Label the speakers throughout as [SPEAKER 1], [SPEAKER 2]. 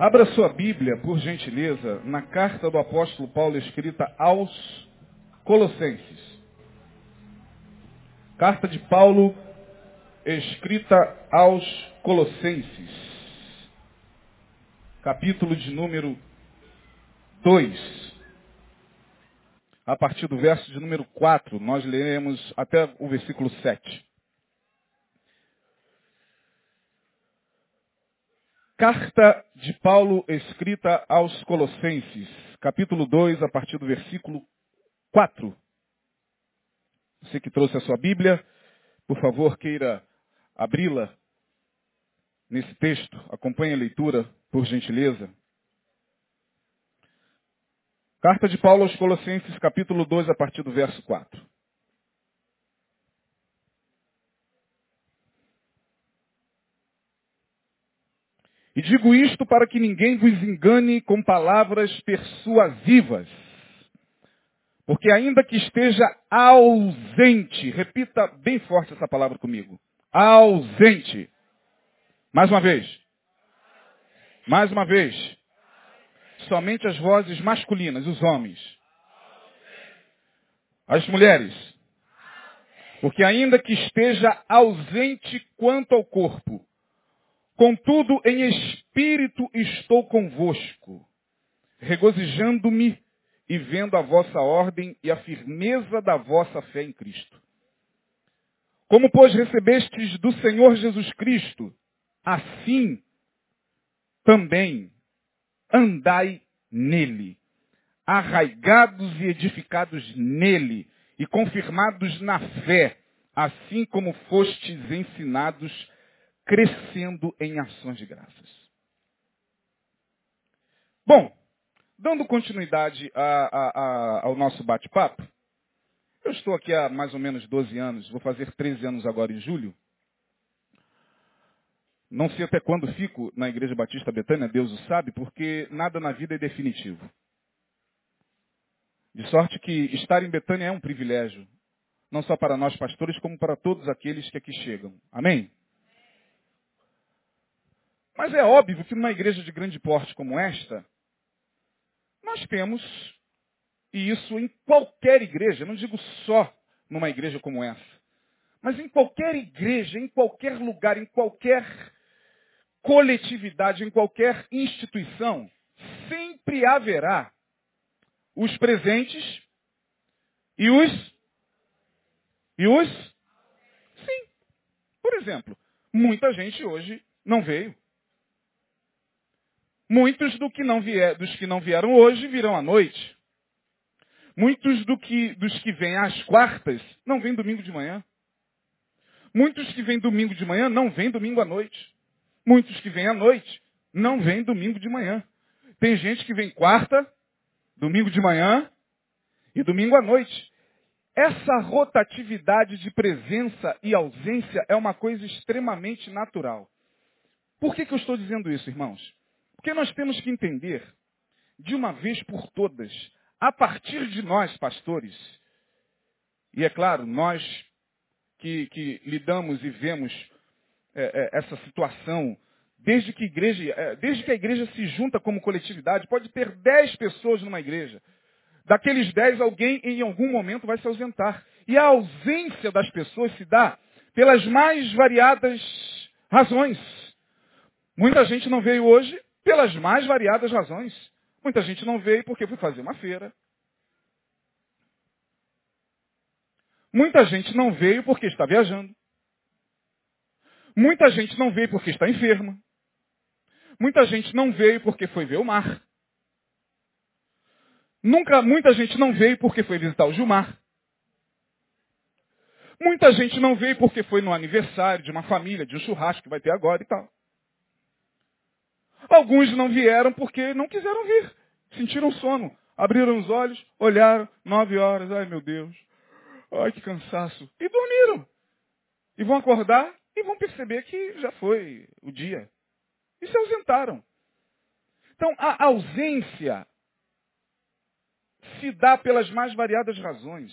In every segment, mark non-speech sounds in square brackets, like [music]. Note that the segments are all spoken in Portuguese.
[SPEAKER 1] Abra sua Bíblia, por gentileza, na carta do apóstolo Paulo escrita aos Colossenses. Carta de Paulo escrita aos Colossenses. Capítulo de número 2 a partir do verso de número 4, nós leremos até o versículo 7. Carta de Paulo escrita aos Colossenses, capítulo 2, a partir do versículo 4. Você que trouxe a sua Bíblia, por favor, queira abri-la nesse texto. Acompanhe a leitura, por gentileza. Carta de Paulo aos Colossenses, capítulo 2, a partir do verso 4. E digo isto para que ninguém vos engane com palavras persuasivas. Porque ainda que esteja ausente, repita bem forte essa palavra comigo. Ausente. Mais uma vez. Mais uma vez somente as vozes masculinas, os homens. As mulheres. Porque ainda que esteja ausente quanto ao corpo, contudo em espírito estou convosco, regozijando-me e vendo a vossa ordem e a firmeza da vossa fé em Cristo. Como, pois, recebestes do Senhor Jesus Cristo, assim também andai nele, arraigados e edificados nele e confirmados na fé, assim como fostes ensinados, crescendo em ações de graças. Bom, dando continuidade a, a, a, ao nosso bate-papo, eu estou aqui há mais ou menos 12 anos, vou fazer 13 anos agora em julho. Não sei até quando fico na Igreja Batista Betânia, Deus o sabe, porque nada na vida é definitivo. De sorte que estar em Betânia é um privilégio, não só para nós pastores, como para todos aqueles que aqui chegam. Amém? Mas é óbvio que numa igreja de grande porte como esta, nós temos, e isso em qualquer igreja, não digo só numa igreja como essa, mas em qualquer igreja, em qualquer lugar, em qualquer coletividade, em qualquer instituição, sempre haverá os presentes e os. E os? Sim. Por exemplo, muita gente hoje não veio. Muitos do que vier, dos que não vieram hoje virão à noite. Muitos do que, dos que vêm às quartas não vêm domingo de manhã. Muitos que vêm domingo de manhã não vêm domingo à noite. Muitos que vêm à noite não vêm domingo de manhã. Tem gente que vem quarta, domingo de manhã e domingo à noite. Essa rotatividade de presença e ausência é uma coisa extremamente natural. Por que, que eu estou dizendo isso, irmãos? Porque nós temos que entender, de uma vez por todas, a partir de nós, pastores, e é claro, nós que, que lidamos e vemos é, é, essa situação, desde que, igreja, é, desde que a igreja se junta como coletividade, pode ter dez pessoas numa igreja. Daqueles dez, alguém em algum momento vai se ausentar. E a ausência das pessoas se dá pelas mais variadas razões. Muita gente não veio hoje pelas mais variadas razões. Muita gente não veio porque foi fazer uma feira. Muita gente não veio porque está viajando. Muita gente não veio porque está enferma. Muita gente não veio porque foi ver o mar. Nunca, muita gente não veio porque foi visitar o Gilmar. Muita gente não veio porque foi no aniversário de uma família, de um churrasco que vai ter agora e tal. Alguns não vieram porque não quiseram vir. Sentiram sono. Abriram os olhos, olharam, nove horas, ai meu Deus. Ai que cansaço. E dormiram. E vão acordar e vão perceber que já foi o dia. E se ausentaram. Então, a ausência se dá pelas mais variadas razões.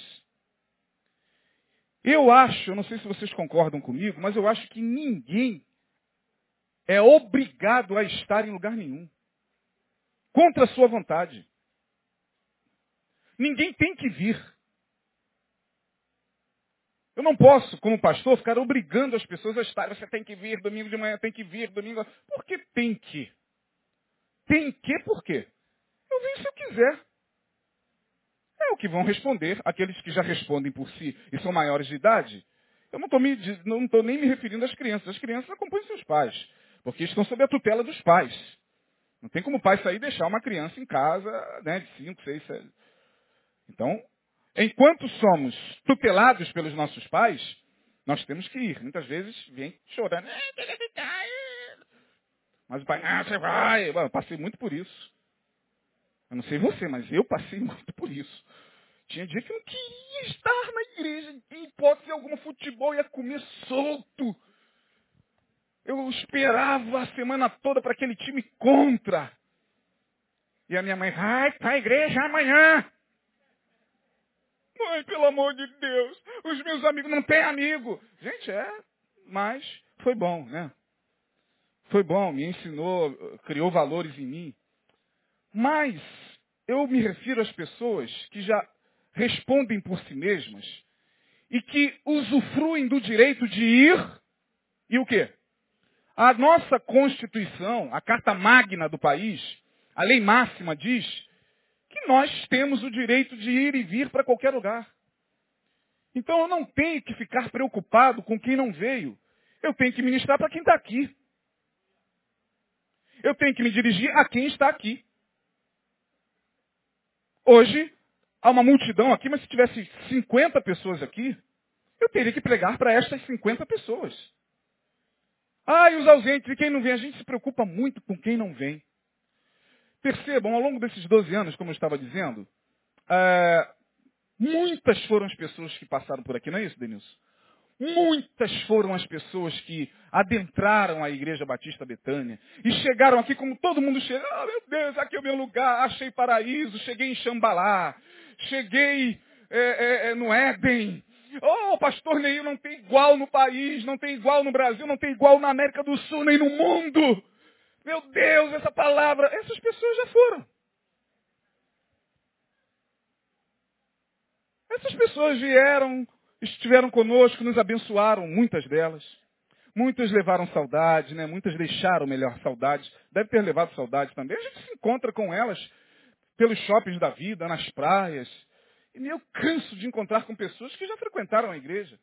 [SPEAKER 1] Eu acho, eu não sei se vocês concordam comigo, mas eu acho que ninguém é obrigado a estar em lugar nenhum. Contra a sua vontade. Ninguém tem que vir. Eu não posso, como pastor, ficar obrigando as pessoas a estar. Você tem que vir domingo de manhã, tem que vir domingo. Por que tem que? Tem que por quê? Eu venho se eu quiser. É o que vão responder aqueles que já respondem por si e são maiores de idade. Eu não estou nem me referindo às crianças. As crianças acompanham seus pais, porque estão sob a tutela dos pais. Não tem como o pai sair e deixar uma criança em casa né, de 5, 6, 7. Então, enquanto somos tutelados pelos nossos pais, nós temos que ir. Muitas vezes vem chorando. Mas o pai, ah, você vai. Eu passei muito por isso. Eu não sei você, mas eu passei [laughs] muito por isso. Tinha dia que eu não queria estar na igreja. Em hipótese alguma, futebol ia comer solto. Eu esperava a semana toda para aquele time contra. E a minha mãe, vai para a igreja amanhã. Mãe, pelo amor de Deus, os meus amigos não têm amigo. Gente, é, mas foi bom, né? Foi bom, me ensinou, criou valores em mim. Mas eu me refiro às pessoas que já respondem por si mesmas e que usufruem do direito de ir e o quê? A nossa Constituição, a Carta Magna do país, a lei máxima diz que nós temos o direito de ir e vir para qualquer lugar. Então eu não tenho que ficar preocupado com quem não veio. Eu tenho que ministrar para quem está aqui. Eu tenho que me dirigir a quem está aqui. Hoje, há uma multidão aqui, mas se tivesse 50 pessoas aqui, eu teria que pregar para estas 50 pessoas. Ah, e os ausentes, e quem não vem? A gente se preocupa muito com quem não vem. Percebam, ao longo desses 12 anos, como eu estava dizendo, é, muitas foram as pessoas que passaram por aqui, não é isso, Denilson? Muitas foram as pessoas que adentraram a Igreja Batista Betânia e chegaram aqui como todo mundo chega. Ah, oh, meu Deus, aqui é o meu lugar, achei paraíso, cheguei em Xambalá, cheguei é, é, é, no Éden. Oh, pastor Neil, não tem igual no país, não tem igual no Brasil, não tem igual na América do Sul, nem no mundo. Meu Deus, essa palavra, essas pessoas já foram. Essas pessoas vieram estiveram conosco, nos abençoaram, muitas delas. Muitas levaram saudade, né? Muitas deixaram, melhor, saudade. Deve ter levado saudade também. A gente se encontra com elas pelos shoppings da vida, nas praias. E eu canso de encontrar com pessoas que já frequentaram a igreja.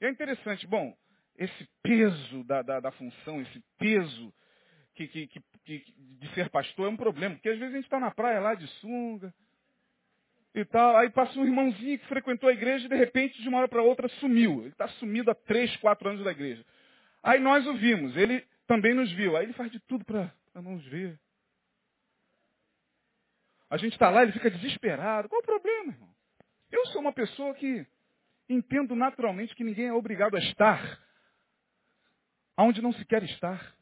[SPEAKER 1] E é interessante, bom, esse peso da, da, da função, esse peso que, que, que, de ser pastor é um problema. Porque às vezes a gente está na praia lá de sunga, e tal. Aí passa um irmãozinho que frequentou a igreja e de repente, de uma hora para outra, sumiu. Ele está sumido há três, quatro anos da igreja. Aí nós o vimos, ele também nos viu. Aí ele faz de tudo para não nos ver. A gente está lá, ele fica desesperado. Qual o? Sou uma pessoa que entendo naturalmente que ninguém é obrigado a estar onde não se quer estar.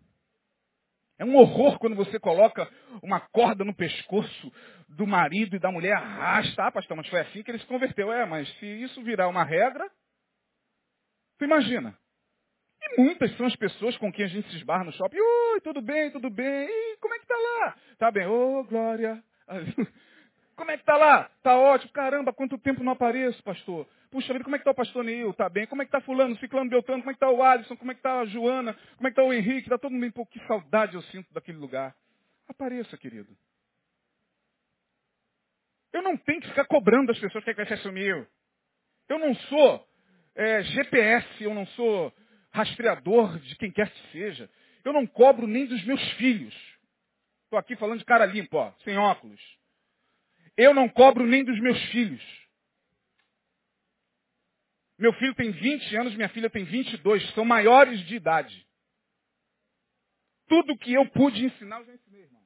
[SPEAKER 1] É um horror quando você coloca uma corda no pescoço do marido e da mulher, arrasta. Ah, pastor, mas foi assim que ele se converteu. É, mas se isso virar uma regra, tu imagina. E muitas são as pessoas com quem a gente se esbarra no shopping. Oi, tudo bem, tudo bem. E como é que tá lá? Tá bem. Ô, oh, Glória. Como é que tá lá? Tá ótimo. Caramba, quanto tempo não apareço, pastor? Puxa vida, como é que está o pastor Neil? Tá bem? Como é que está fulano, ciclano, beltrano? Como é que está o Alisson? Como é que está a Joana? Como é que está o Henrique? Está todo mundo bem? Pô, que saudade eu sinto daquele lugar. Apareça, querido. Eu não tenho que ficar cobrando das pessoas que vai ser sumiu. Eu não sou é, GPS, eu não sou rastreador de quem quer que seja. Eu não cobro nem dos meus filhos. Estou aqui falando de cara limpa, ó, sem óculos. Eu não cobro nem dos meus filhos. Meu filho tem 20 anos, minha filha tem 22, são maiores de idade. Tudo que eu pude ensinar, eu já ensinei, irmão.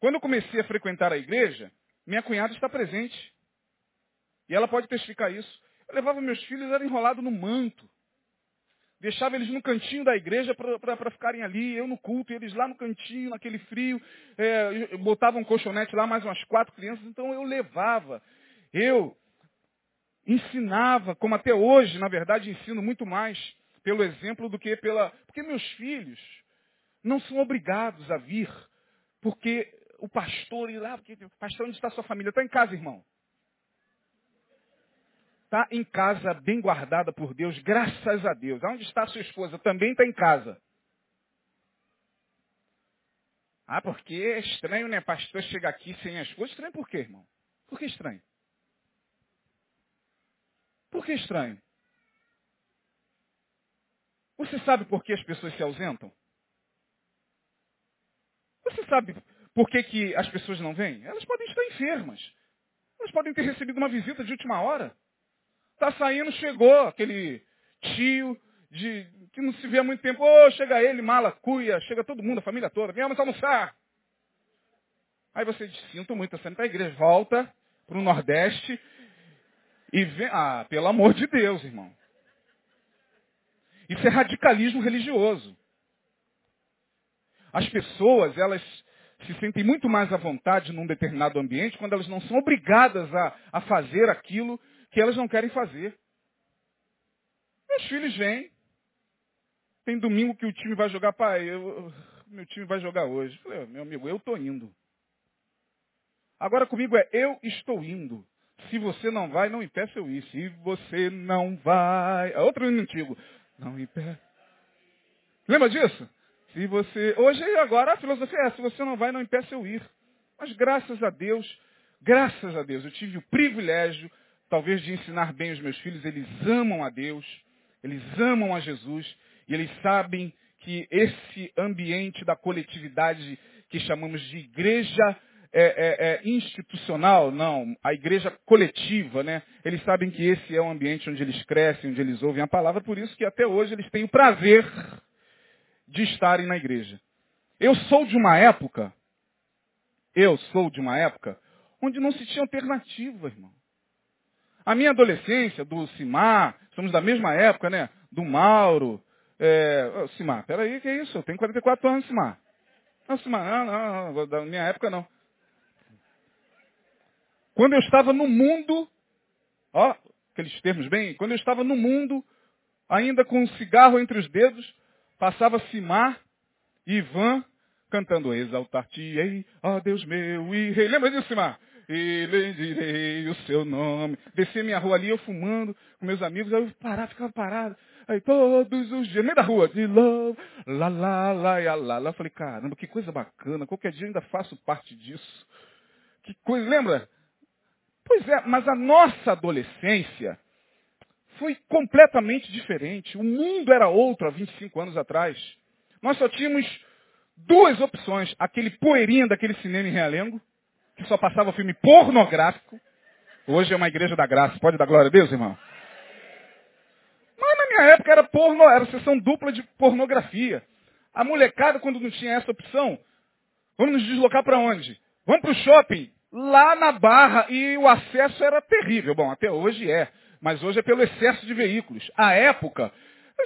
[SPEAKER 1] Quando eu comecei a frequentar a igreja, minha cunhada está presente. E ela pode testificar isso. Eu levava meus filhos, era enrolado no manto. Deixava eles no cantinho da igreja para ficarem ali, eu no culto, e eles lá no cantinho, naquele frio. É, botava um colchonete lá, mais umas quatro crianças, então eu levava. Eu ensinava, como até hoje, na verdade, ensino muito mais pelo exemplo do que pela. Porque meus filhos não são obrigados a vir, porque o pastor ir lá, porque pastor, onde está sua família? Está em casa, irmão. Está em casa, bem guardada por Deus, graças a Deus. Onde está sua esposa? Também está em casa. Ah, porque é estranho, né? Pastor chegar aqui sem a esposa. Estranho por quê, irmão? Por que estranho? Por que estranho? Você sabe por que as pessoas se ausentam? Você sabe por que, que as pessoas não vêm? Elas podem estar enfermas. Elas podem ter recebido uma visita de última hora. Está saindo, chegou aquele tio de, que não se vê há muito tempo. Oh, chega ele, mala, cuia, chega todo mundo, a família toda. Vamos almoçar. Aí você diz, sinto muito, está saindo para a igreja. Volta para o Nordeste e vem. Ah, pelo amor de Deus, irmão. Isso é radicalismo religioso. As pessoas, elas se sentem muito mais à vontade num determinado ambiente quando elas não são obrigadas a, a fazer aquilo que elas não querem fazer. Meus filhos vêm. Tem domingo que o time vai jogar, pai, eu, meu time vai jogar hoje. falei, meu amigo, eu estou indo. Agora comigo é, eu estou indo. Se você não vai, não impeça eu ir. Se você não vai. É outro hino antigo. Não impeça. Lembra disso? Se você. Hoje e agora a filosofia é: se você não vai, não impeça eu ir. Mas graças a Deus, graças a Deus, eu tive o privilégio, talvez, de ensinar bem os meus filhos. Eles amam a Deus, eles amam a Jesus e eles sabem que esse ambiente da coletividade que chamamos de igreja é, é, é, institucional, não, a igreja coletiva, né? Eles sabem que esse é o ambiente onde eles crescem, onde eles ouvem a palavra, por isso que até hoje eles têm o prazer de estarem na igreja. Eu sou de uma época, eu sou de uma época, onde não se tinha alternativa, irmão. A minha adolescência, do Simar, somos da mesma época, né? Do Mauro. É... Oh, Simar, peraí, que é isso? Eu tenho 44 anos, Simar. Não, Simar, não, não, não, da minha época não. Quando eu estava no mundo, ó, aqueles termos bem, quando eu estava no mundo, ainda com um cigarro entre os dedos, passava Simar e Ivan cantando Exaltar-te-ei, ó Deus meu e rei. Lembra disso, Simar? E bendirei o seu nome. Descia minha rua ali, eu fumando com meus amigos, aí eu parava, ficava parado. Aí todos os dias, meio da rua, de love, lá, lá, lá, lá, lá, lá. Falei, caramba, que coisa bacana, qualquer dia eu ainda faço parte disso. Que coisa, lembra? Pois é, mas a nossa adolescência foi completamente diferente. O mundo era outro há 25 anos atrás. Nós só tínhamos duas opções. Aquele poeirinha daquele cinema em Realengo, que só passava filme pornográfico. Hoje é uma igreja da graça. Pode dar glória a Deus, irmão? Mas na minha época era porno, era sessão dupla de pornografia. A molecada, quando não tinha essa opção, vamos nos deslocar para onde? Vamos para o shopping lá na Barra e o acesso era terrível. Bom, até hoje é, mas hoje é pelo excesso de veículos. À época,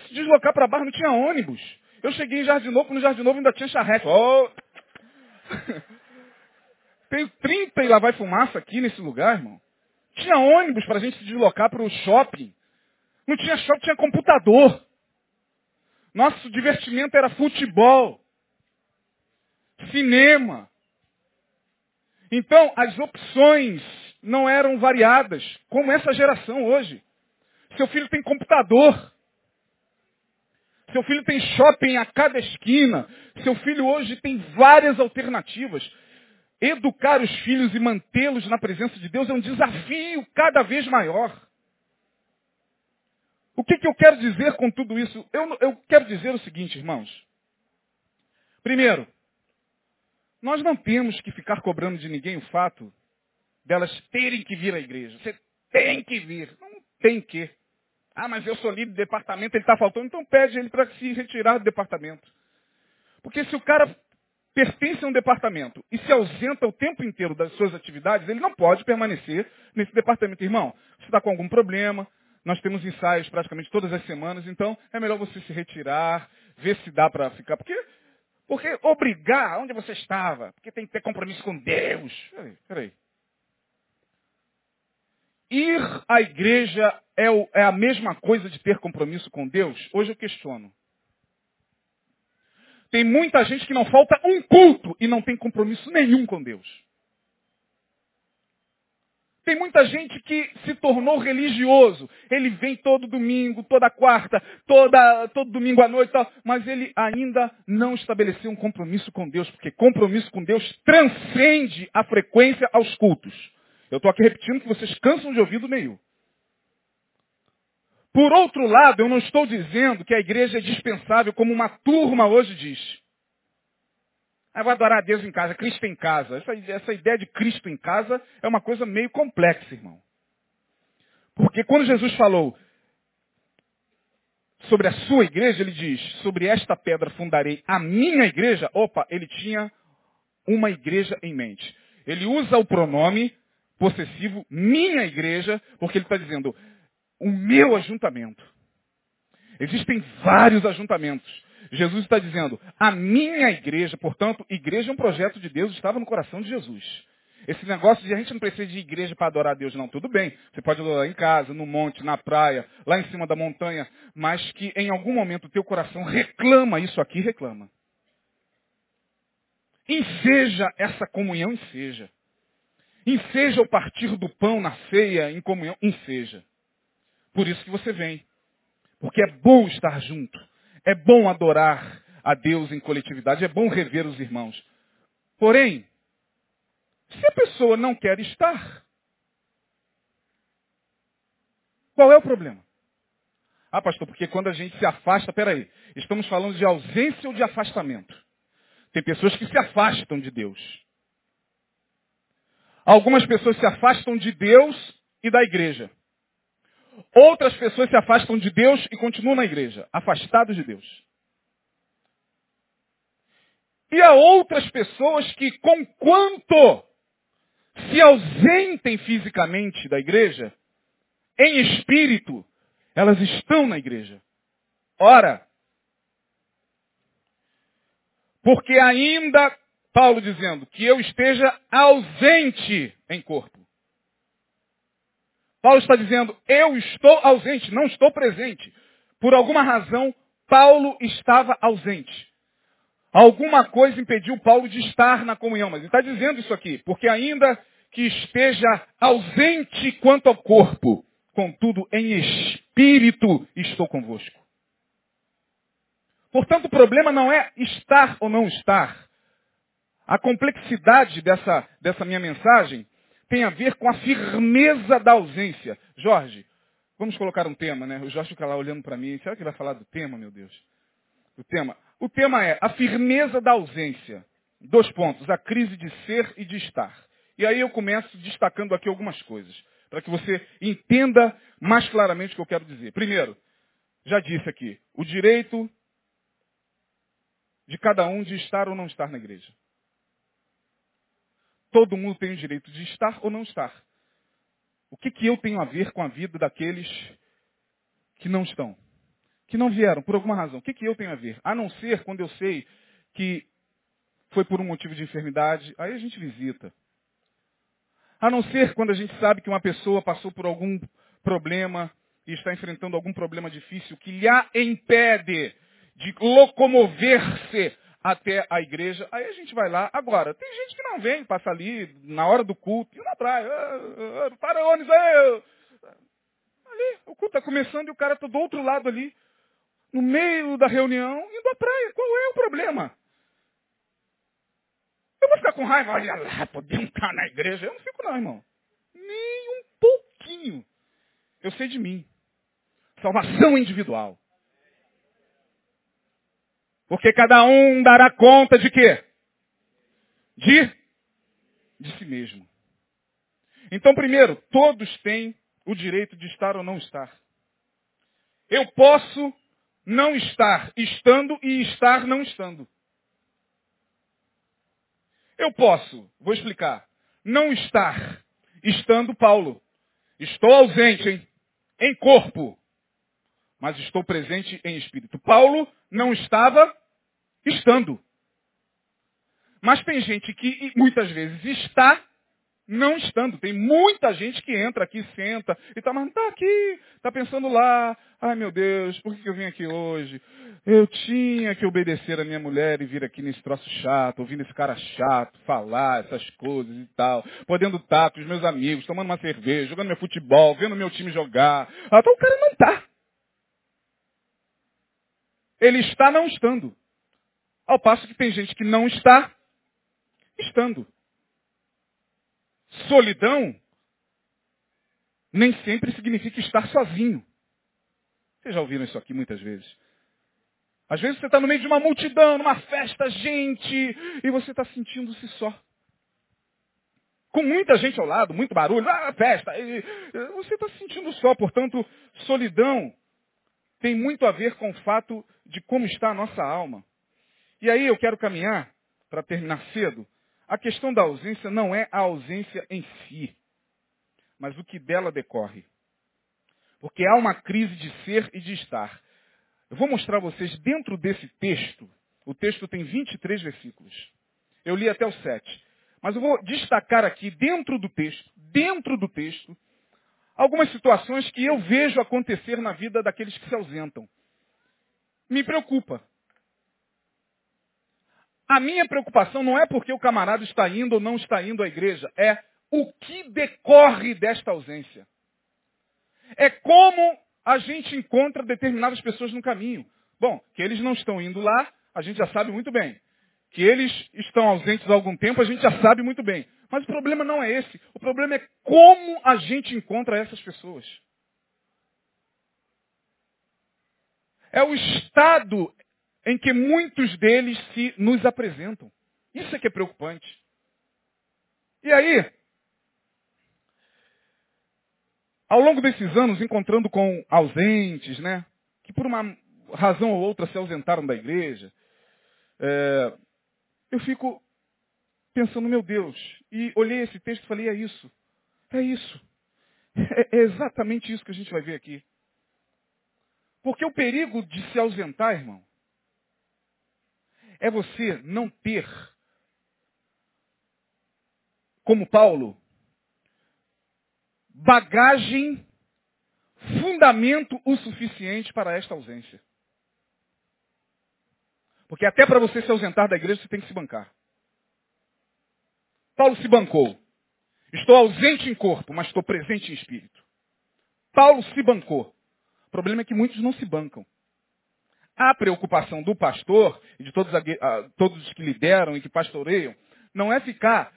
[SPEAKER 1] se deslocar para a Barra não tinha ônibus. Eu cheguei em Jardim Novo, no Jardim Novo ainda tinha charrete. Oh! [laughs] Tenho 30 e lá vai fumaça aqui nesse lugar, irmão. Tinha ônibus para a gente se deslocar para o shopping. Não tinha shopping, tinha computador. Nosso divertimento era futebol, cinema, então, as opções não eram variadas, como essa geração hoje. Seu filho tem computador. Seu filho tem shopping a cada esquina. Seu filho hoje tem várias alternativas. Educar os filhos e mantê-los na presença de Deus é um desafio cada vez maior. O que, que eu quero dizer com tudo isso? Eu, eu quero dizer o seguinte, irmãos. Primeiro, nós não temos que ficar cobrando de ninguém o fato delas terem que vir à igreja. Você tem que vir. Não tem que. Ah, mas eu sou líder do departamento, ele está faltando, então pede ele para se retirar do departamento. Porque se o cara pertence a um departamento e se ausenta o tempo inteiro das suas atividades, ele não pode permanecer nesse departamento. Irmão, você está com algum problema, nós temos ensaios praticamente todas as semanas, então é melhor você se retirar, ver se dá para ficar. Porque porque obrigar onde você estava, porque tem que ter compromisso com Deus. Peraí, peraí. ir à igreja é, o, é a mesma coisa de ter compromisso com Deus? Hoje eu questiono. Tem muita gente que não falta um culto e não tem compromisso nenhum com Deus. Tem muita gente que se tornou religioso. Ele vem todo domingo, toda quarta, toda, todo domingo à noite, mas ele ainda não estabeleceu um compromisso com Deus, porque compromisso com Deus transcende a frequência aos cultos. Eu estou aqui repetindo que vocês cansam de ouvir do meio. Por outro lado, eu não estou dizendo que a igreja é dispensável, como uma turma hoje diz. Eu vou adorar a Deus em casa, Cristo em casa. Essa, essa ideia de Cristo em casa é uma coisa meio complexa, irmão. Porque quando Jesus falou sobre a sua igreja, ele diz, sobre esta pedra fundarei a minha igreja. Opa, ele tinha uma igreja em mente. Ele usa o pronome possessivo minha igreja, porque ele está dizendo o meu ajuntamento. Existem vários ajuntamentos. Jesus está dizendo, a minha igreja, portanto, igreja é um projeto de Deus, estava no coração de Jesus. Esse negócio de a gente não precisa de igreja para adorar a Deus, não. Tudo bem. Você pode adorar em casa, no monte, na praia, lá em cima da montanha, mas que em algum momento o teu coração reclama isso aqui, reclama. Enseja essa comunhão, enseja. Enseja o partir do pão na ceia, em comunhão, enseja. Por isso que você vem. Porque é bom estar junto. É bom adorar a Deus em coletividade, é bom rever os irmãos. Porém, se a pessoa não quer estar, qual é o problema? Ah, pastor, porque quando a gente se afasta, peraí, estamos falando de ausência ou de afastamento? Tem pessoas que se afastam de Deus. Algumas pessoas se afastam de Deus e da igreja. Outras pessoas se afastam de Deus e continuam na igreja, afastados de Deus. E há outras pessoas que, conquanto se ausentem fisicamente da igreja, em espírito, elas estão na igreja. Ora, porque ainda, Paulo dizendo, que eu esteja ausente em corpo. Paulo está dizendo, eu estou ausente, não estou presente. Por alguma razão, Paulo estava ausente. Alguma coisa impediu Paulo de estar na comunhão. Mas ele está dizendo isso aqui, porque ainda que esteja ausente quanto ao corpo, contudo, em espírito estou convosco. Portanto, o problema não é estar ou não estar. A complexidade dessa, dessa minha mensagem tem a ver com a firmeza da ausência. Jorge, vamos colocar um tema, né? O Jorge fica lá olhando para mim. Será que ele vai falar do tema, meu Deus? O tema. O tema é a firmeza da ausência. Dois pontos, a crise de ser e de estar. E aí eu começo destacando aqui algumas coisas, para que você entenda mais claramente o que eu quero dizer. Primeiro, já disse aqui, o direito de cada um de estar ou não estar na igreja. Todo mundo tem o direito de estar ou não estar. O que, que eu tenho a ver com a vida daqueles que não estão? Que não vieram, por alguma razão. O que, que eu tenho a ver? A não ser quando eu sei que foi por um motivo de enfermidade, aí a gente visita. A não ser quando a gente sabe que uma pessoa passou por algum problema e está enfrentando algum problema difícil que lhe impede de locomover-se até a igreja. Aí a gente vai lá. Agora, tem gente que não vem, passa ali na hora do culto, e na praia. Ah, para ônibus. Ali, o culto está começando e o cara está do outro lado ali, no meio da reunião, indo à praia. Qual é o problema? Eu vou ficar com raiva, olha lá, podemos estar na igreja. Eu não fico não, irmão. Nem um pouquinho. Eu sei de mim. Salvação individual. Porque cada um dará conta de quê? De? De si mesmo. Então, primeiro, todos têm o direito de estar ou não estar. Eu posso não estar estando e estar não estando. Eu posso, vou explicar, não estar estando Paulo. Estou ausente, hein? Em corpo mas estou presente em espírito. Paulo não estava estando. Mas tem gente que muitas vezes está não estando. Tem muita gente que entra aqui, senta e tá, mas não tá aqui, tá pensando lá, ai meu Deus, por que eu vim aqui hoje? Eu tinha que obedecer a minha mulher e vir aqui nesse troço chato, ouvindo esse cara chato, falar essas coisas e tal, podendo estar com os meus amigos, tomando uma cerveja, jogando meu futebol, vendo meu time jogar. Ah, então o cara não tá. Ele está não estando. Ao passo que tem gente que não está estando. Solidão nem sempre significa estar sozinho. Vocês já ouviram isso aqui muitas vezes. Às vezes você está no meio de uma multidão, numa festa, gente, e você está sentindo-se só. Com muita gente ao lado, muito barulho, ah, festa. E você está se sentindo só, portanto, solidão tem muito a ver com o fato de como está a nossa alma. E aí eu quero caminhar, para terminar cedo, a questão da ausência não é a ausência em si, mas o que dela decorre. Porque há uma crise de ser e de estar. Eu vou mostrar a vocês dentro desse texto, o texto tem 23 versículos. Eu li até o 7. Mas eu vou destacar aqui, dentro do texto, dentro do texto, algumas situações que eu vejo acontecer na vida daqueles que se ausentam. Me preocupa. A minha preocupação não é porque o camarada está indo ou não está indo à igreja, é o que decorre desta ausência. É como a gente encontra determinadas pessoas no caminho. Bom, que eles não estão indo lá, a gente já sabe muito bem. Que eles estão ausentes há algum tempo, a gente já sabe muito bem. Mas o problema não é esse. O problema é como a gente encontra essas pessoas. É o estado em que muitos deles se nos apresentam. Isso é que é preocupante. E aí, ao longo desses anos, encontrando com ausentes, né, que por uma razão ou outra se ausentaram da igreja, é, eu fico pensando, meu Deus, e olhei esse texto e falei, é isso, é isso. É, [laughs] é exatamente isso que a gente vai ver aqui. Porque o perigo de se ausentar, irmão, é você não ter, como Paulo, bagagem, fundamento o suficiente para esta ausência. Porque até para você se ausentar da igreja, você tem que se bancar. Paulo se bancou. Estou ausente em corpo, mas estou presente em espírito. Paulo se bancou. O problema é que muitos não se bancam. A preocupação do pastor e de todos, todos os que lideram e que pastoreiam não é ficar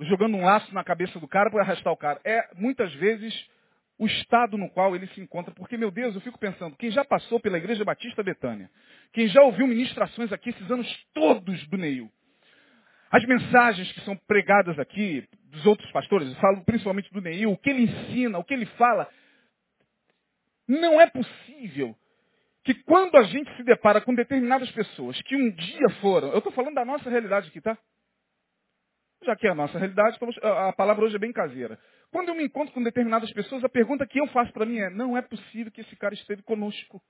[SPEAKER 1] jogando um laço na cabeça do cara para arrastar o cara. É, muitas vezes, o estado no qual ele se encontra. Porque, meu Deus, eu fico pensando, quem já passou pela Igreja Batista Betânia, quem já ouviu ministrações aqui esses anos todos do Neil, as mensagens que são pregadas aqui, dos outros pastores, eu falo principalmente do Neil, o que ele ensina, o que ele fala, não é possível que quando a gente se depara com determinadas pessoas que um dia foram, eu estou falando da nossa realidade aqui, tá? Já que é a nossa realidade, a palavra hoje é bem caseira. Quando eu me encontro com determinadas pessoas, a pergunta que eu faço para mim é: não é possível que esse cara esteve conosco.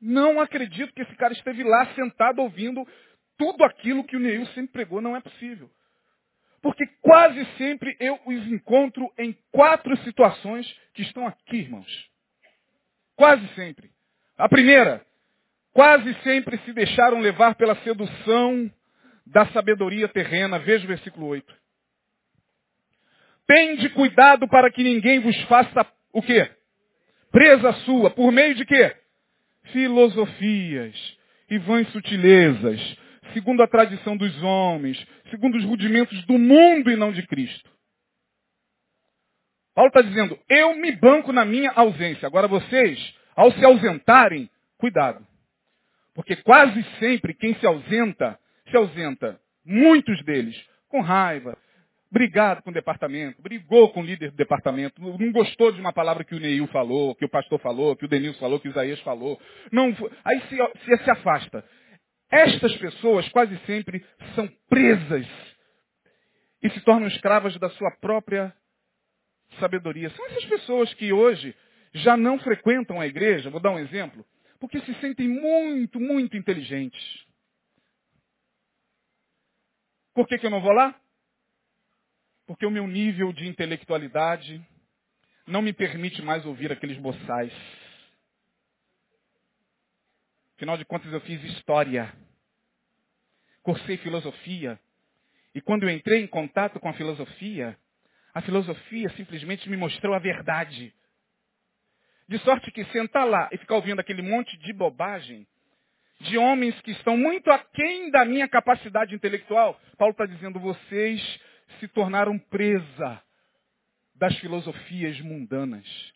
[SPEAKER 1] Não acredito que esse cara esteve lá sentado ouvindo tudo aquilo que o Neil sempre pregou. Não é possível. Porque quase sempre eu os encontro em quatro situações que estão aqui, irmãos. Quase sempre. A primeira, quase sempre se deixaram levar pela sedução da sabedoria terrena. Veja o versículo 8. Tende cuidado para que ninguém vos faça o quê? Presa sua. Por meio de quê? Filosofias e vãs sutilezas, segundo a tradição dos homens, segundo os rudimentos do mundo e não de Cristo. Paulo está dizendo, eu me banco na minha ausência. Agora vocês, ao se ausentarem, cuidado. Porque quase sempre quem se ausenta, se ausenta, muitos deles, com raiva, brigado com o departamento, brigou com o líder do departamento, não gostou de uma palavra que o Neil falou, que o pastor falou, que o Denilson falou, que o Isaías falou. Não, aí se, se, se afasta. Estas pessoas quase sempre são presas e se tornam escravas da sua própria sabedoria. São essas pessoas que hoje já não frequentam a igreja, vou dar um exemplo, porque se sentem muito, muito inteligentes. Por que, que eu não vou lá? Porque o meu nível de intelectualidade não me permite mais ouvir aqueles boçais. Afinal de contas, eu fiz história. Cursei filosofia. E quando eu entrei em contato com a filosofia, a filosofia simplesmente me mostrou a verdade. De sorte que sentar lá e ficar ouvindo aquele monte de bobagem, de homens que estão muito aquém da minha capacidade intelectual, Paulo está dizendo, vocês se tornaram presa das filosofias mundanas.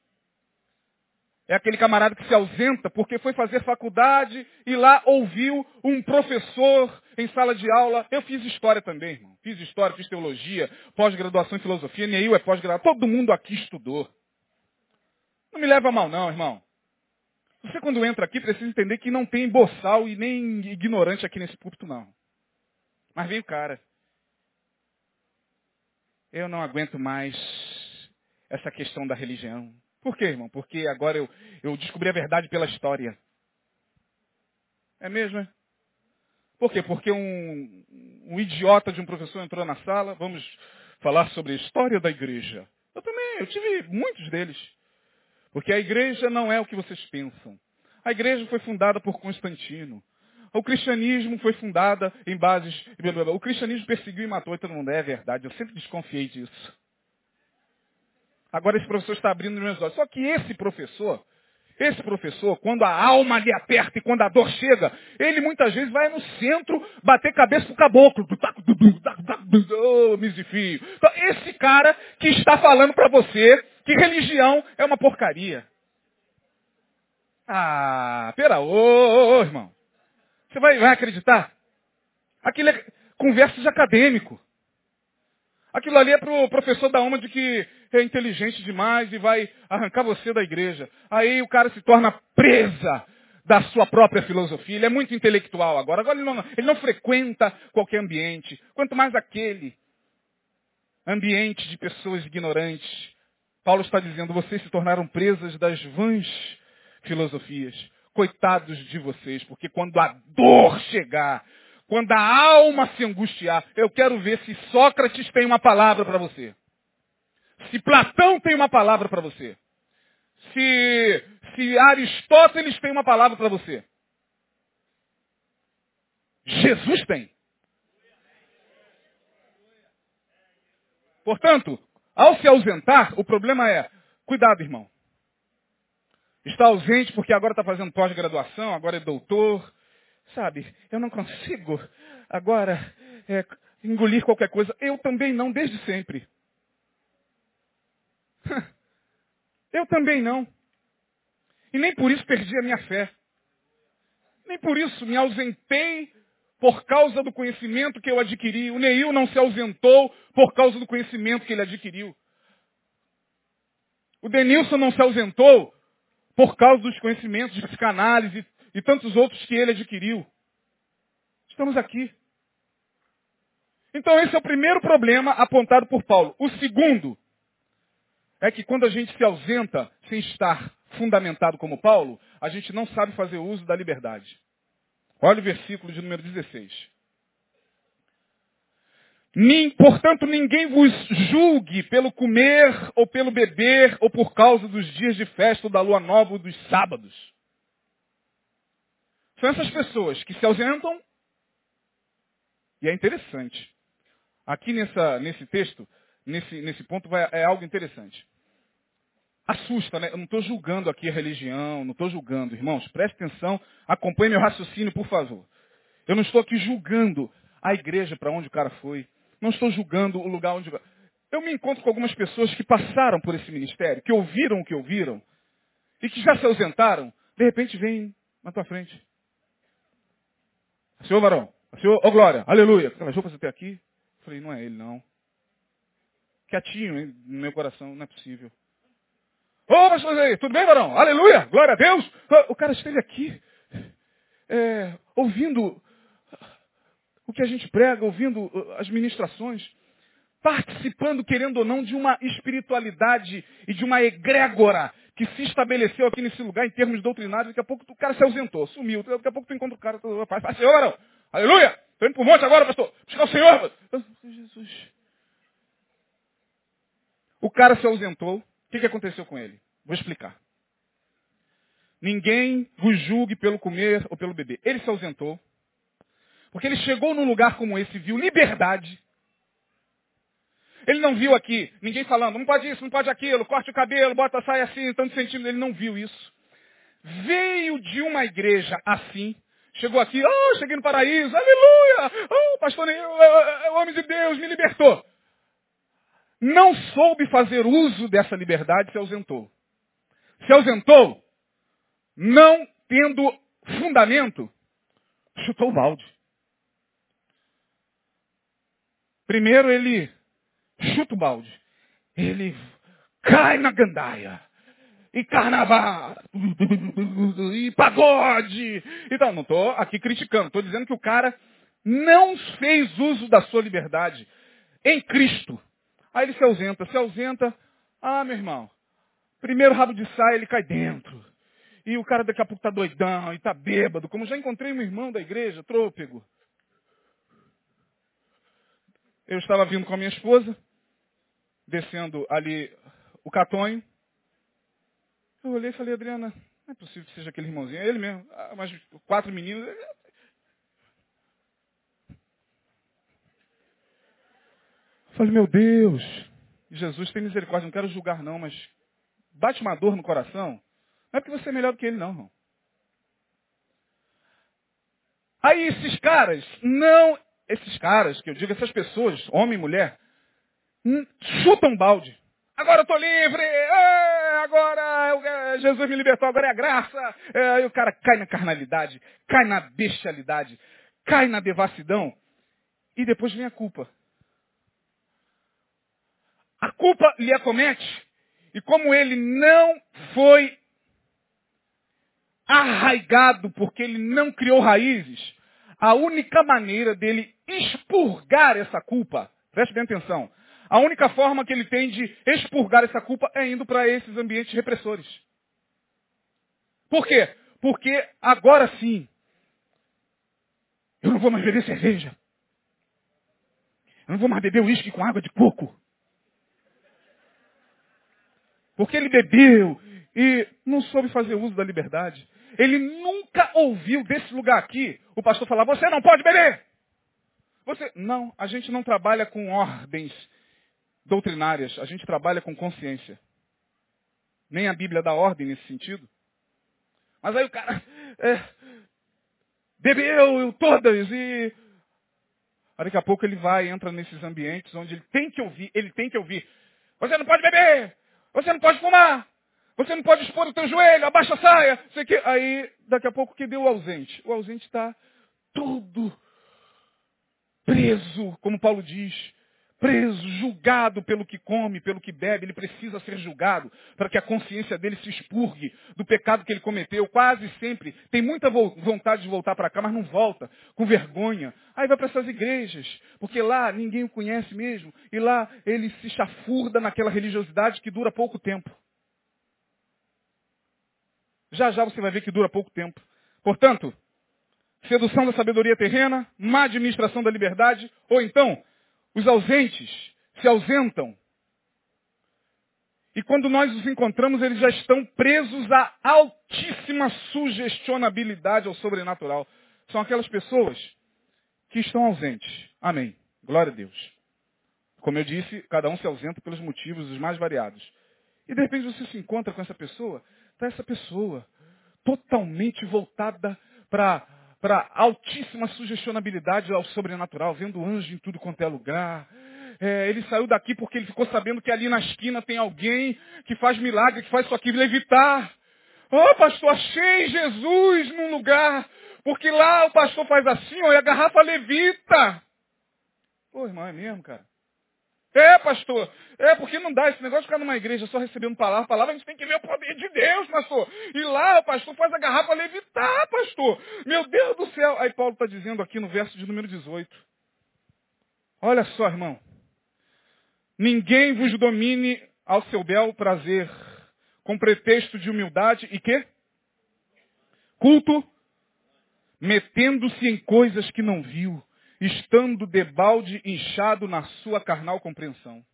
[SPEAKER 1] É aquele camarada que se ausenta porque foi fazer faculdade e lá ouviu um professor em sala de aula. Eu fiz história também, irmão. Fiz história, fiz teologia, pós-graduação em filosofia. Neil é pós-graduação. Todo mundo aqui estudou. Não me leva mal não, irmão. Você quando entra aqui precisa entender que não tem boçal e nem ignorante aqui nesse púlpito, não. Mas vem o cara. Eu não aguento mais essa questão da religião. Por quê, irmão? Porque agora eu, eu descobri a verdade pela história. É mesmo, é? Por quê? Porque um, um idiota de um professor entrou na sala, vamos falar sobre a história da igreja. Eu também, eu tive muitos deles. Porque a igreja não é o que vocês pensam. A igreja foi fundada por Constantino. O cristianismo foi fundada em bases. O cristianismo perseguiu e matou, então não é verdade. Eu sempre desconfiei disso. Agora esse professor está abrindo meus olhos. Só que esse professor, esse professor, quando a alma lhe aperta e quando a dor chega, ele muitas vezes vai no centro bater cabeça pro caboclo. Oh, misifio. Então, esse cara que está falando para você que religião é uma porcaria. Ah, pera, ô, ô, ô irmão. Você vai, vai acreditar? Aquilo é conversa de acadêmico. Aquilo ali é para o professor da alma de que é inteligente demais e vai arrancar você da igreja. Aí o cara se torna presa da sua própria filosofia. Ele é muito intelectual agora. Agora ele não, ele não frequenta qualquer ambiente. Quanto mais aquele ambiente de pessoas ignorantes. Paulo está dizendo, vocês se tornaram presas das vãs filosofias. Coitados de vocês, porque quando a dor chegar, quando a alma se angustiar, eu quero ver se Sócrates tem uma palavra para você. Se Platão tem uma palavra para você. Se, se Aristóteles tem uma palavra para você. Jesus tem. Portanto, ao se ausentar, o problema é, cuidado, irmão. Está ausente porque agora está fazendo pós-graduação, agora é doutor. Sabe, eu não consigo agora é, engolir qualquer coisa. Eu também não, desde sempre. [laughs] Eu também não. E nem por isso perdi a minha fé. Nem por isso me ausentei por causa do conhecimento que eu adquiri. O Neil não se ausentou por causa do conhecimento que ele adquiriu. O Denilson não se ausentou por causa dos conhecimentos de psicanálise e tantos outros que ele adquiriu. Estamos aqui. Então esse é o primeiro problema apontado por Paulo. O segundo é que quando a gente se ausenta sem estar fundamentado como Paulo, a gente não sabe fazer uso da liberdade. Olha o versículo de número 16. Portanto, ninguém vos julgue pelo comer ou pelo beber ou por causa dos dias de festa ou da lua nova ou dos sábados. São essas pessoas que se ausentam. E é interessante. Aqui nessa, nesse texto, nesse, nesse ponto vai, é algo interessante. Assusta, né? Eu não estou julgando aqui a religião, não estou julgando. Irmãos, preste atenção, acompanhe meu raciocínio, por favor. Eu não estou aqui julgando a igreja para onde o cara foi. Não estou julgando o lugar onde. Eu me encontro com algumas pessoas que passaram por esse ministério, que ouviram o que ouviram, e que já se ausentaram, de repente vem na tua frente. Senhor varão, Senhor, ó oh, glória, aleluia. Aquelas roupas até aqui. Eu falei, não é ele não quietinho hein, no meu coração, não é possível. Ô, oh, pastor tudo bem, varão? Aleluia, glória a Deus. O cara esteve aqui, é, ouvindo o que a gente prega, ouvindo uh, as ministrações, participando, querendo ou não, de uma espiritualidade e de uma egrégora que se estabeleceu aqui nesse lugar em termos doutrinários. Daqui a pouco o cara se ausentou, sumiu. Daqui a pouco tu encontra o cara, faz, Senhor, varão, aleluia, estou indo para o monte agora, pastor, buscar o Senhor. Jesus. O cara se ausentou. O que, que aconteceu com ele? Vou explicar. Ninguém vos julgue pelo comer ou pelo beber. Ele se ausentou. Porque ele chegou num lugar como esse, viu liberdade. Ele não viu aqui ninguém falando, não pode isso, não pode aquilo, corte o cabelo, bota a saia assim, tanto sentindo. Ele não viu isso. Veio de uma igreja assim, chegou aqui, oh, cheguei no paraíso, aleluia, oh, pastor, o homem de Deus me libertou. Não soube fazer uso dessa liberdade, se ausentou. Se ausentou, não tendo fundamento, chutou o balde. Primeiro ele chuta o balde. Ele cai na gandaia. E carnaval. E pagode. Então, não estou aqui criticando. Estou dizendo que o cara não fez uso da sua liberdade em Cristo. Aí ele se ausenta. Se ausenta. Ah, meu irmão. Primeiro rabo de saia, ele cai dentro. E o cara daqui a pouco está doidão e está bêbado. Como já encontrei um irmão da igreja, trôpego. Eu estava vindo com a minha esposa descendo ali o catonho. Eu olhei e falei, Adriana, não é possível que seja aquele irmãozinho. É ele mesmo. Ah, mas quatro meninos. falei, meu Deus, Jesus tem misericórdia, não quero julgar não, mas bate uma dor no coração. Não é porque você é melhor do que ele, não, irmão. Aí esses caras, não, esses caras, que eu digo, essas pessoas, homem e mulher, chuta um balde. Agora eu estou livre, é, agora é, Jesus me libertou, agora é a graça. É, e o cara cai na carnalidade, cai na bestialidade, cai na devassidão. E depois vem a culpa. A culpa lhe acomete. E como ele não foi arraigado, porque ele não criou raízes, a única maneira dele expurgar essa culpa, preste bem atenção, a única forma que ele tem de expurgar essa culpa é indo para esses ambientes repressores. Por quê? Porque agora sim, eu não vou mais beber cerveja. Eu não vou mais beber uísque com água de coco. Porque ele bebeu e não soube fazer uso da liberdade. Ele nunca ouviu desse lugar aqui o pastor falar, você não pode beber. Você, não, a gente não trabalha com ordens doutrinárias, a gente trabalha com consciência. Nem a Bíblia dá ordem nesse sentido. Mas aí o cara é, bebeu todas e daqui a pouco ele vai, entra nesses ambientes onde ele tem que ouvir, ele tem que ouvir. Você não pode beber, você não pode fumar, você não pode expor o teu joelho, abaixa a saia. Sei que, aí, daqui a pouco, que deu o ausente? O ausente está tudo preso, como Paulo diz, preso, julgado pelo que come, pelo que bebe, ele precisa ser julgado para que a consciência dele se expurgue do pecado que ele cometeu. Quase sempre tem muita vontade de voltar para cá, mas não volta, com vergonha. Aí vai para essas igrejas, porque lá ninguém o conhece mesmo, e lá ele se chafurda naquela religiosidade que dura pouco tempo. Já já você vai ver que dura pouco tempo. Portanto, sedução da sabedoria terrena, má administração da liberdade, ou então os ausentes se ausentam. E quando nós os encontramos, eles já estão presos à altíssima sugestionabilidade ao sobrenatural. São aquelas pessoas que estão ausentes. Amém. Glória a Deus. Como eu disse, cada um se ausenta pelos motivos os mais variados. E de repente você se encontra com essa pessoa, está essa pessoa totalmente voltada para para altíssima sugestionabilidade ao sobrenatural, vendo anjo em tudo quanto é lugar. É, ele saiu daqui porque ele ficou sabendo que ali na esquina tem alguém que faz milagre, que faz isso aqui levitar. Oh, pastor, achei Jesus num lugar, porque lá o pastor faz assim, ó, e a garrafa levita. Pô, irmão, é mesmo, cara. É, pastor. É, porque não dá esse negócio de ficar numa igreja só recebendo palavra. Palavra a gente tem que ver o poder de Deus, pastor. E lá pastor faz a garrafa levitar, pastor. Meu Deus do céu. Aí Paulo está dizendo aqui no verso de número 18. Olha só, irmão. Ninguém vos domine ao seu bel prazer, com pretexto de humildade e quê? Culto, metendo-se em coisas que não viu estando debalde inchado na sua carnal compreensão.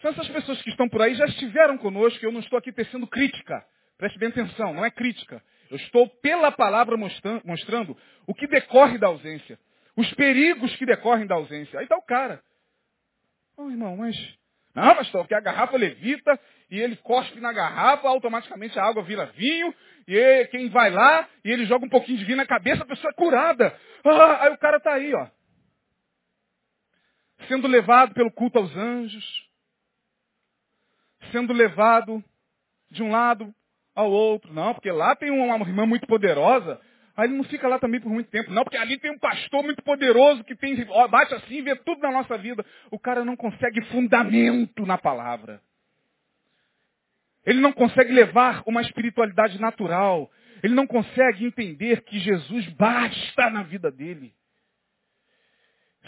[SPEAKER 1] São essas pessoas que estão por aí, já estiveram conosco, eu não estou aqui tecendo crítica. Preste bem atenção, não é crítica. Eu estou, pela palavra, mostrando o que decorre da ausência. Os perigos que decorrem da ausência. Aí está o cara. Oh, irmão, mas. Não, pastor, porque a garrafa levita e ele cospe na garrafa, automaticamente a água vira vinho, e quem vai lá e ele joga um pouquinho de vinho na cabeça, a pessoa é curada. Ah, aí o cara está aí, ó. Sendo levado pelo culto aos anjos, sendo levado de um lado ao outro. Não, porque lá tem uma irmã muito poderosa. Aí ele não fica lá também por muito tempo. Não, porque ali tem um pastor muito poderoso que tem, ó, bate assim e vê tudo na nossa vida. O cara não consegue fundamento na palavra. Ele não consegue levar uma espiritualidade natural. Ele não consegue entender que Jesus basta na vida dele.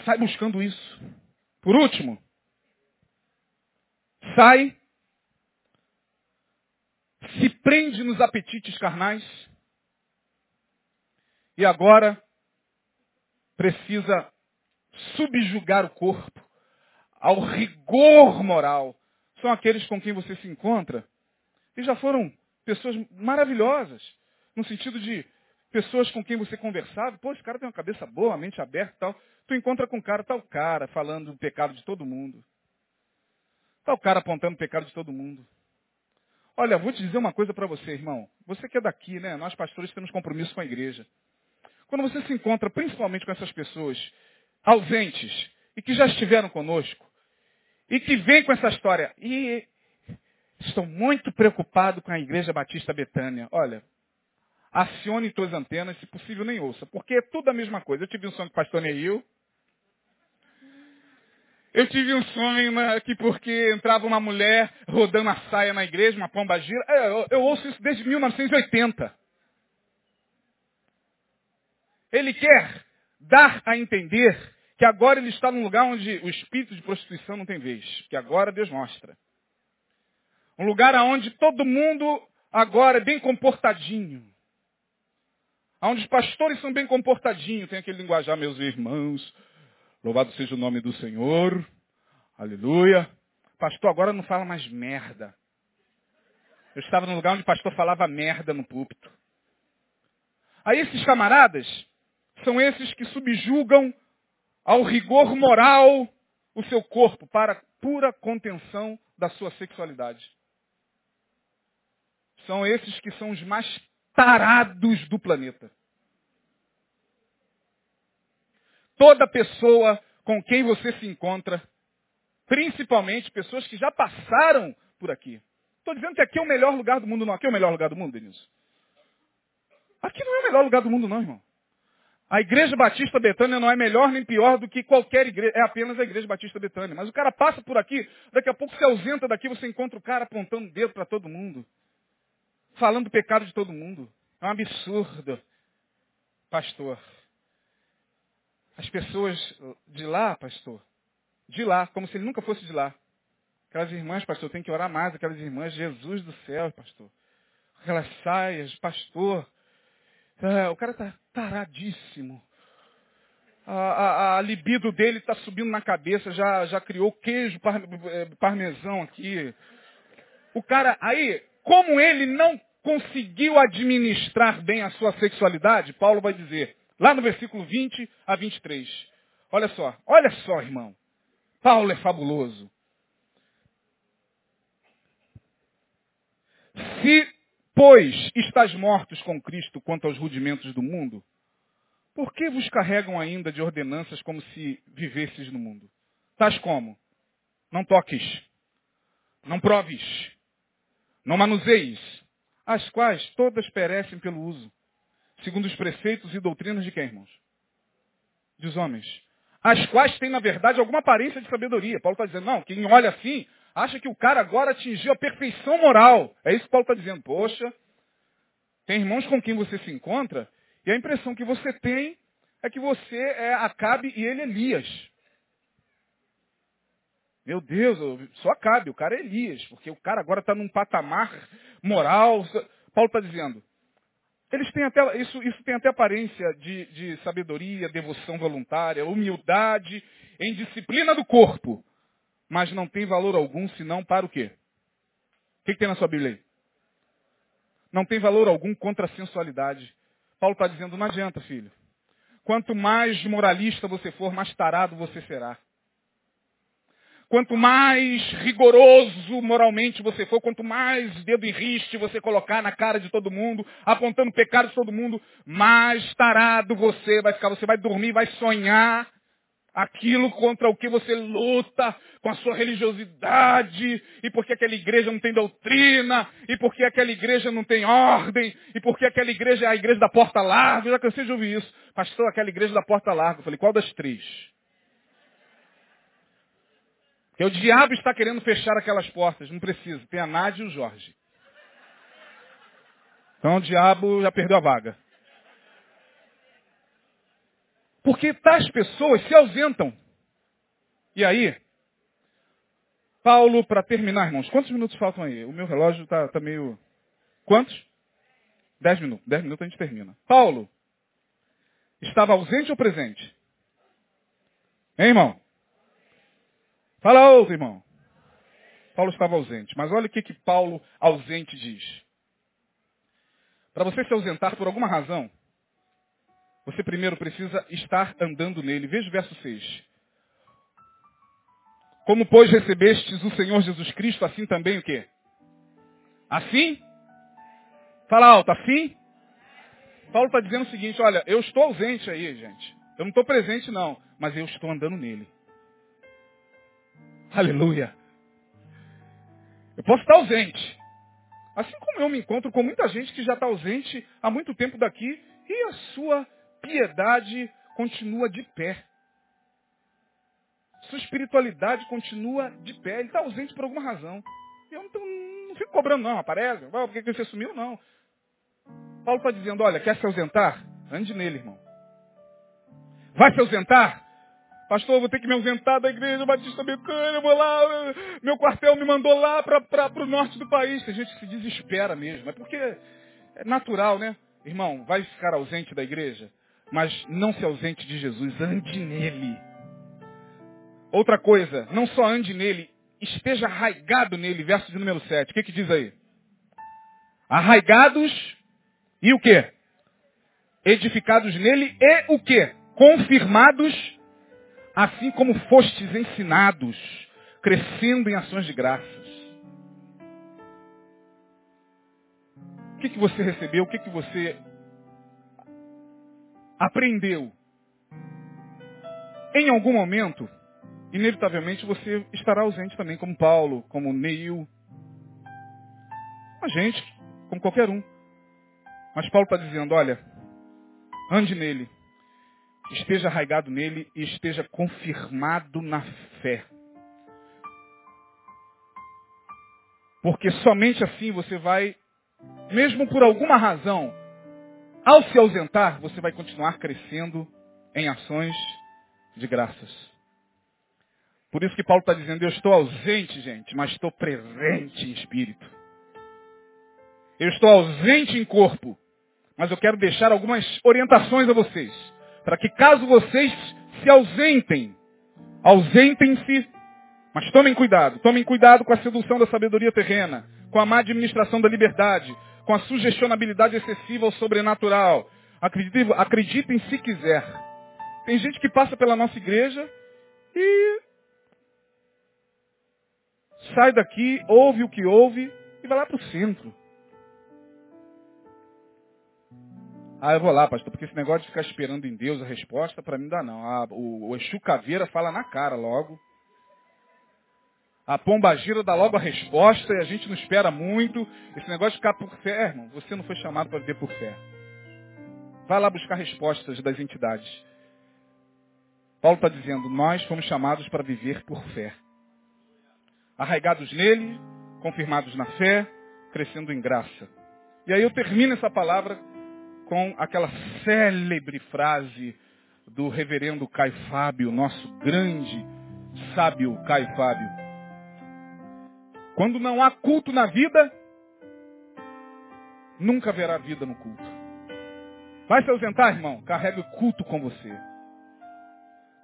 [SPEAKER 1] Sai buscando isso. Por último, sai se prende nos apetites carnais e agora precisa subjugar o corpo ao rigor moral. São aqueles com quem você se encontra e já foram pessoas maravilhosas, no sentido de pessoas com quem você conversava. Pô, esse cara tem uma cabeça boa, mente aberta e tal. Tu encontra com um cara, tal cara, falando do pecado de todo mundo. Tal cara apontando o pecado de todo mundo. Olha, vou te dizer uma coisa para você, irmão. Você que é daqui, né? Nós pastores temos compromisso com a igreja. Quando você se encontra principalmente com essas pessoas ausentes e que já estiveram conosco e que vêm com essa história e estou muito preocupado com a igreja Batista Betânia. Olha, acione suas antenas, se possível nem ouça, porque é tudo a mesma coisa. Eu tive um sonho com o pastor Neil, eu tive um sonho que porque entrava uma mulher rodando a saia na igreja, uma pomba gira. É, eu, eu ouço isso desde 1980. Ele quer dar a entender que agora ele está num lugar onde o espírito de prostituição não tem vez. Que agora Deus mostra. Um lugar onde todo mundo agora é bem comportadinho. Onde os pastores são bem comportadinhos. Tem aquele linguajar, meus irmãos. Louvado seja o nome do Senhor. Aleluia. Pastor agora não fala mais merda. Eu estava num lugar onde o pastor falava merda no púlpito. Aí esses camaradas são esses que subjugam ao rigor moral o seu corpo para pura contenção da sua sexualidade. São esses que são os mais tarados do planeta. Toda pessoa com quem você se encontra, principalmente pessoas que já passaram por aqui. Estou dizendo que aqui é o melhor lugar do mundo, não. Aqui é o melhor lugar do mundo, Denise. Aqui não é o melhor lugar do mundo, não, irmão. A Igreja Batista Betânia não é melhor nem pior do que qualquer igreja, é apenas a Igreja Batista Betânia. Mas o cara passa por aqui, daqui a pouco se ausenta daqui, você encontra o cara apontando o dedo para todo mundo. Falando do pecado de todo mundo. É um absurdo, pastor. As pessoas de lá, pastor, de lá, como se ele nunca fosse de lá. Aquelas irmãs, pastor, tem que orar mais, aquelas irmãs, Jesus do céu, pastor. Aquelas saias, pastor. É, o cara está taradíssimo. A, a, a, libido dele está subindo na cabeça, já, já criou queijo par, é, parmesão aqui. O cara, aí, como ele não conseguiu administrar bem a sua sexualidade, Paulo vai dizer, Lá no versículo 20 a 23. Olha só, olha só, irmão. Paulo é fabuloso. Se, pois, estás mortos com Cristo quanto aos rudimentos do mundo, por que vos carregam ainda de ordenanças como se vivesses no mundo? Tais como? Não toques, não proves, não manuseis, as quais todas perecem pelo uso segundo os preceitos e doutrinas de quem, irmãos? Dos homens. As quais têm, na verdade, alguma aparência de sabedoria. Paulo está dizendo, não, quem olha assim, acha que o cara agora atingiu a perfeição moral. É isso que Paulo está dizendo. Poxa, tem irmãos com quem você se encontra, e a impressão que você tem é que você é Acabe e ele é Elias. Meu Deus, só Acabe, o cara é Elias, porque o cara agora está num patamar moral. Paulo está dizendo, eles têm até, isso, isso tem até aparência de, de sabedoria, devoção voluntária, humildade, em disciplina do corpo. Mas não tem valor algum senão para o quê? O que, que tem na sua Bíblia aí? Não tem valor algum contra a sensualidade. Paulo está dizendo, não adianta, filho. Quanto mais moralista você for, mais tarado você será. Quanto mais rigoroso moralmente você for, quanto mais dedo em riste você colocar na cara de todo mundo, apontando pecado de todo mundo, mais tarado você vai ficar. Você vai dormir, vai sonhar aquilo contra o que você luta com a sua religiosidade, e porque aquela igreja não tem doutrina, e porque aquela igreja não tem ordem, e porque aquela igreja é a igreja da porta larga. Eu já cansei de ouvir isso. Pastor, aquela igreja da porta larga. Eu falei, qual das três? Porque o diabo está querendo fechar aquelas portas. Não precisa. Tem a Nádia e o Jorge. Então o diabo já perdeu a vaga. Porque tais pessoas se ausentam. E aí, Paulo, para terminar, irmãos, quantos minutos faltam aí? O meu relógio está tá meio. Quantos? Dez minutos. Dez minutos a gente termina. Paulo, estava ausente ou presente? Hein, irmão? Fala outro, irmão. Paulo estava ausente. Mas olha o que, que Paulo ausente diz. Para você se ausentar por alguma razão, você primeiro precisa estar andando nele. Veja o verso 6. Como, pois, recebestes o Senhor Jesus Cristo, assim também o quê? Assim? Fala alto, assim? Paulo está dizendo o seguinte, olha, eu estou ausente aí, gente. Eu não estou presente, não, mas eu estou andando nele. Aleluia. Eu posso estar ausente. Assim como eu me encontro com muita gente que já está ausente há muito tempo daqui e a sua piedade continua de pé. Sua espiritualidade continua de pé. Ele está ausente por alguma razão. Eu não, não fico cobrando, não, aparece. Por que você sumiu? Não. Paulo está dizendo, olha, quer se ausentar? Ande nele, irmão. Vai se ausentar? Pastor, vou ter que me ausentar da igreja Batista eu vou lá, meu quartel me mandou lá para o norte do país. Tem gente se desespera mesmo. É porque é natural, né? Irmão, vai ficar ausente da igreja, mas não se ausente de Jesus, ande nele. Outra coisa, não só ande nele, esteja arraigado nele, verso de número 7. O que, que diz aí? Arraigados e o quê? Edificados nele e o quê? Confirmados, assim como fostes ensinados, crescendo em ações de graças. O que, que você recebeu? O que, que você aprendeu? Em algum momento, inevitavelmente você estará ausente também, como Paulo, como Neil, a gente, como qualquer um. Mas Paulo está dizendo, olha, ande nele, esteja arraigado nele e esteja confirmado na fé. Porque somente assim você vai, mesmo por alguma razão, ao se ausentar, você vai continuar crescendo em ações de graças. Por isso que Paulo está dizendo, eu estou ausente, gente, mas estou presente em espírito. Eu estou ausente em corpo, mas eu quero deixar algumas orientações a vocês. Para que caso vocês se ausentem, ausentem-se, mas tomem cuidado. Tomem cuidado com a sedução da sabedoria terrena, com a má administração da liberdade, com a sugestionabilidade excessiva ao sobrenatural. Acreditem, acreditem se quiser. Tem gente que passa pela nossa igreja e sai daqui, ouve o que ouve e vai lá para o centro. Ah, eu vou lá, pastor, porque esse negócio de ficar esperando em Deus a resposta, para mim dá não. Ah, o Exu Caveira fala na cara logo. A pomba gira dá logo a resposta e a gente não espera muito. Esse negócio de ficar por fé, irmão, você não foi chamado para viver por fé. Vai lá buscar respostas das entidades. Paulo está dizendo, nós fomos chamados para viver por fé. Arraigados nele, confirmados na fé, crescendo em graça. E aí eu termino essa palavra com aquela célebre frase do reverendo Caio Fábio, nosso grande sábio Caio Fábio. Quando não há culto na vida, nunca haverá vida no culto. Vai se ausentar, irmão? Carregue o culto com você.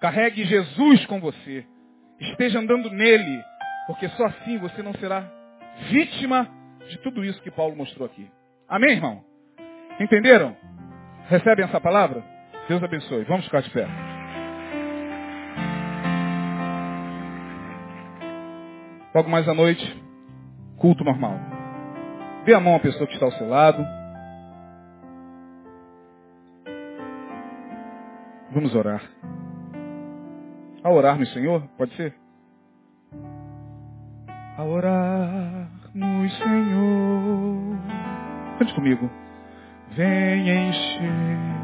[SPEAKER 1] Carregue Jesus com você. esteja andando nele, porque só assim você não será vítima de tudo isso que Paulo mostrou aqui. Amém, irmão? Entenderam? Recebem essa palavra? Deus abençoe. Vamos ficar de pé. Logo mais à noite, culto normal. Dê a mão à pessoa que está ao seu lado. Vamos orar. A orarmos, Senhor, pode ser? A orarmos, Senhor. Cante comigo. Vem encher.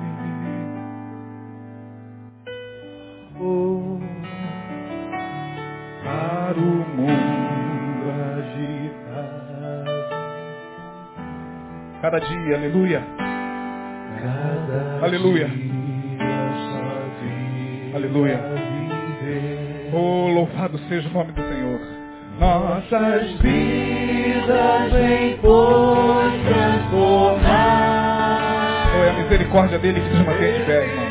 [SPEAKER 1] Para o mundo agitado. Cada dia, aleluia.
[SPEAKER 2] Cada
[SPEAKER 1] Aleluia.
[SPEAKER 2] dia só
[SPEAKER 1] Aleluia. Oh, louvado seja o nome do Senhor.
[SPEAKER 2] Nossas vidas em transformar.
[SPEAKER 1] Oh, é a misericórdia dele que nos mantém de pé, irmãos.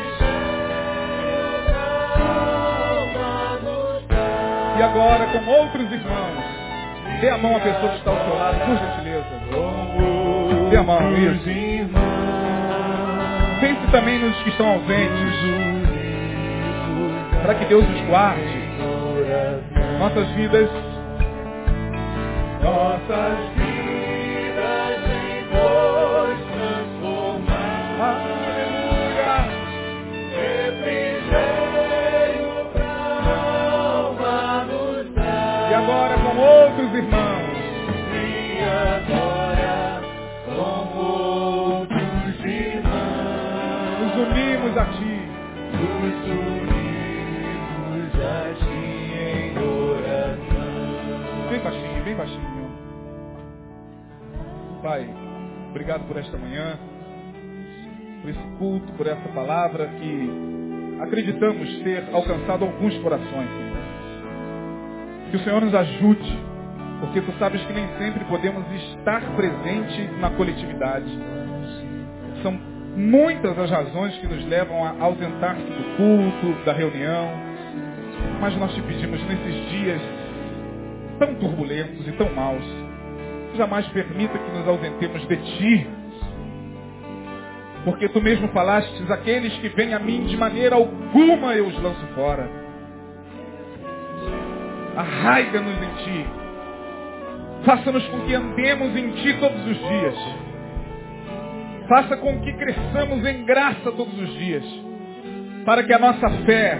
[SPEAKER 1] E agora, com outros irmãos, dê a mão à pessoa que está ao seu lado, por gentileza. Dê a mão, isso. Pense também nos que estão ausentes, para que Deus os guarde. Nossas vidas,
[SPEAKER 2] Nossas vidas
[SPEAKER 1] obrigado por esta manhã, por esse culto, por essa palavra que acreditamos ter alcançado alguns corações, Senhor. Que o Senhor nos ajude, porque tu sabes que nem sempre podemos estar presente na coletividade. São muitas as razões que nos levam a ausentar-se do culto, da reunião, mas nós te pedimos nesses dias tão turbulentos e tão maus, jamais permita que nos ausentemos de ti. Porque tu mesmo falastes, aqueles que vêm a mim de maneira alguma eu os lanço fora. Arraiga-nos em ti. Faça-nos com que andemos em ti todos os dias. Faça com que cresçamos em graça todos os dias. Para que a nossa fé,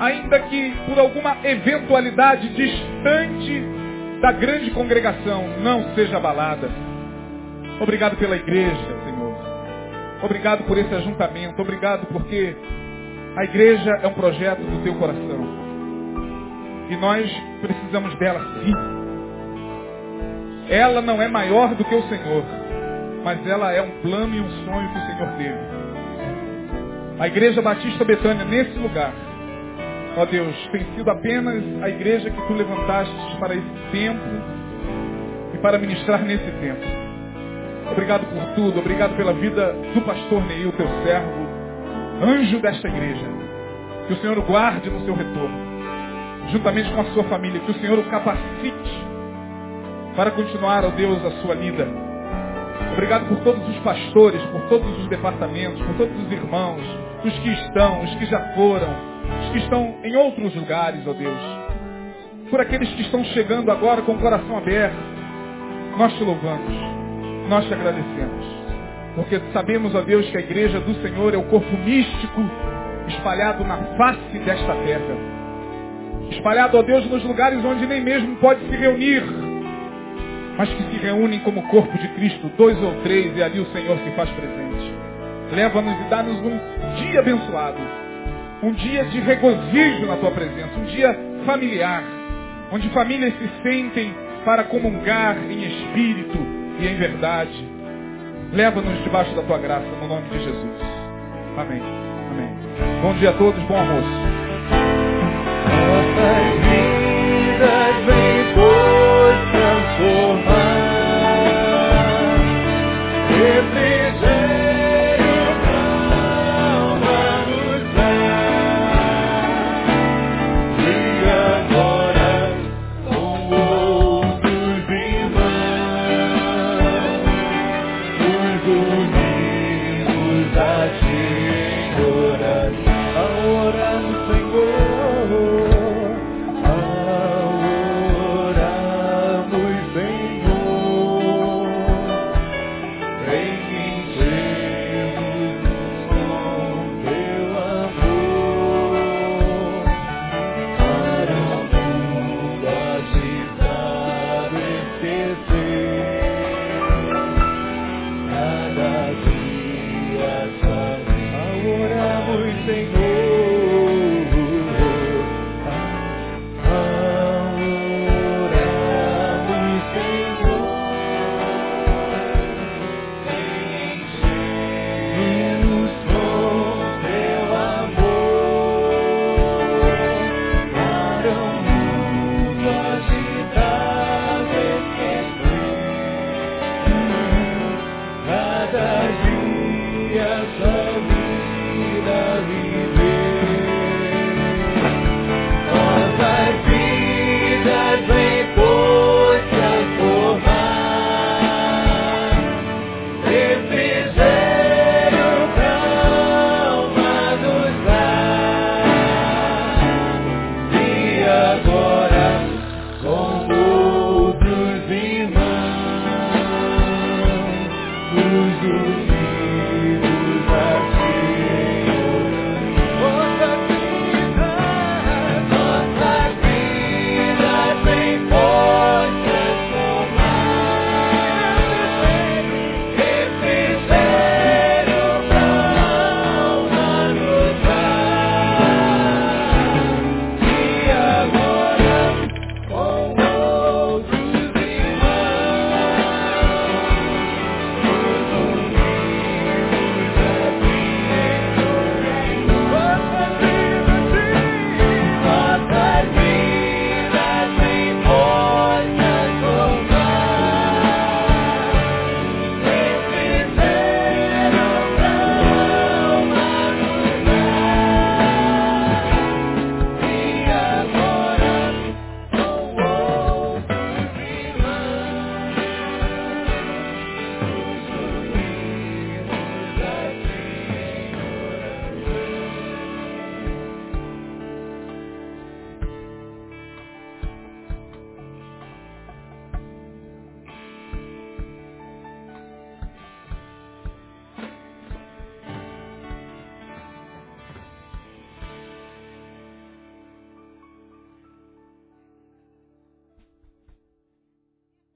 [SPEAKER 1] ainda que por alguma eventualidade distante da grande congregação, não seja abalada. Obrigado pela igreja, Senhor. Obrigado por esse ajuntamento. Obrigado porque a igreja é um projeto do teu coração. E nós precisamos dela sim. Ela não é maior do que o Senhor, mas ela é um plano e um sonho que o Senhor teve. A Igreja Batista Betânia, nesse lugar, ó Deus, tem sido apenas a igreja que tu levantaste para esse tempo e para ministrar nesse tempo. Obrigado por tudo, obrigado pela vida do pastor Neil, teu servo, anjo desta igreja. Que o Senhor o guarde no seu retorno, juntamente com a sua família, que o Senhor o capacite para continuar, ó Deus, a sua lida. Obrigado por todos os pastores, por todos os departamentos, por todos os irmãos, os que estão, os que já foram, os que estão em outros lugares, ó Deus. Por aqueles que estão chegando agora com o coração aberto. Nós te louvamos, nós te agradecemos. Porque sabemos, ó Deus, que a igreja do Senhor é o corpo místico espalhado na face desta terra. Espalhado, ó Deus, nos lugares onde nem mesmo pode se reunir mas que se reúnem como corpo de Cristo, dois ou três, e ali o Senhor se faz presente. Leva-nos e dá-nos um dia abençoado, um dia de regozijo na tua presença, um dia familiar, onde famílias se sentem para comungar em espírito e em verdade. Leva-nos debaixo da tua graça, no nome de Jesus. Amém. Amém. Bom dia a todos, bom almoço.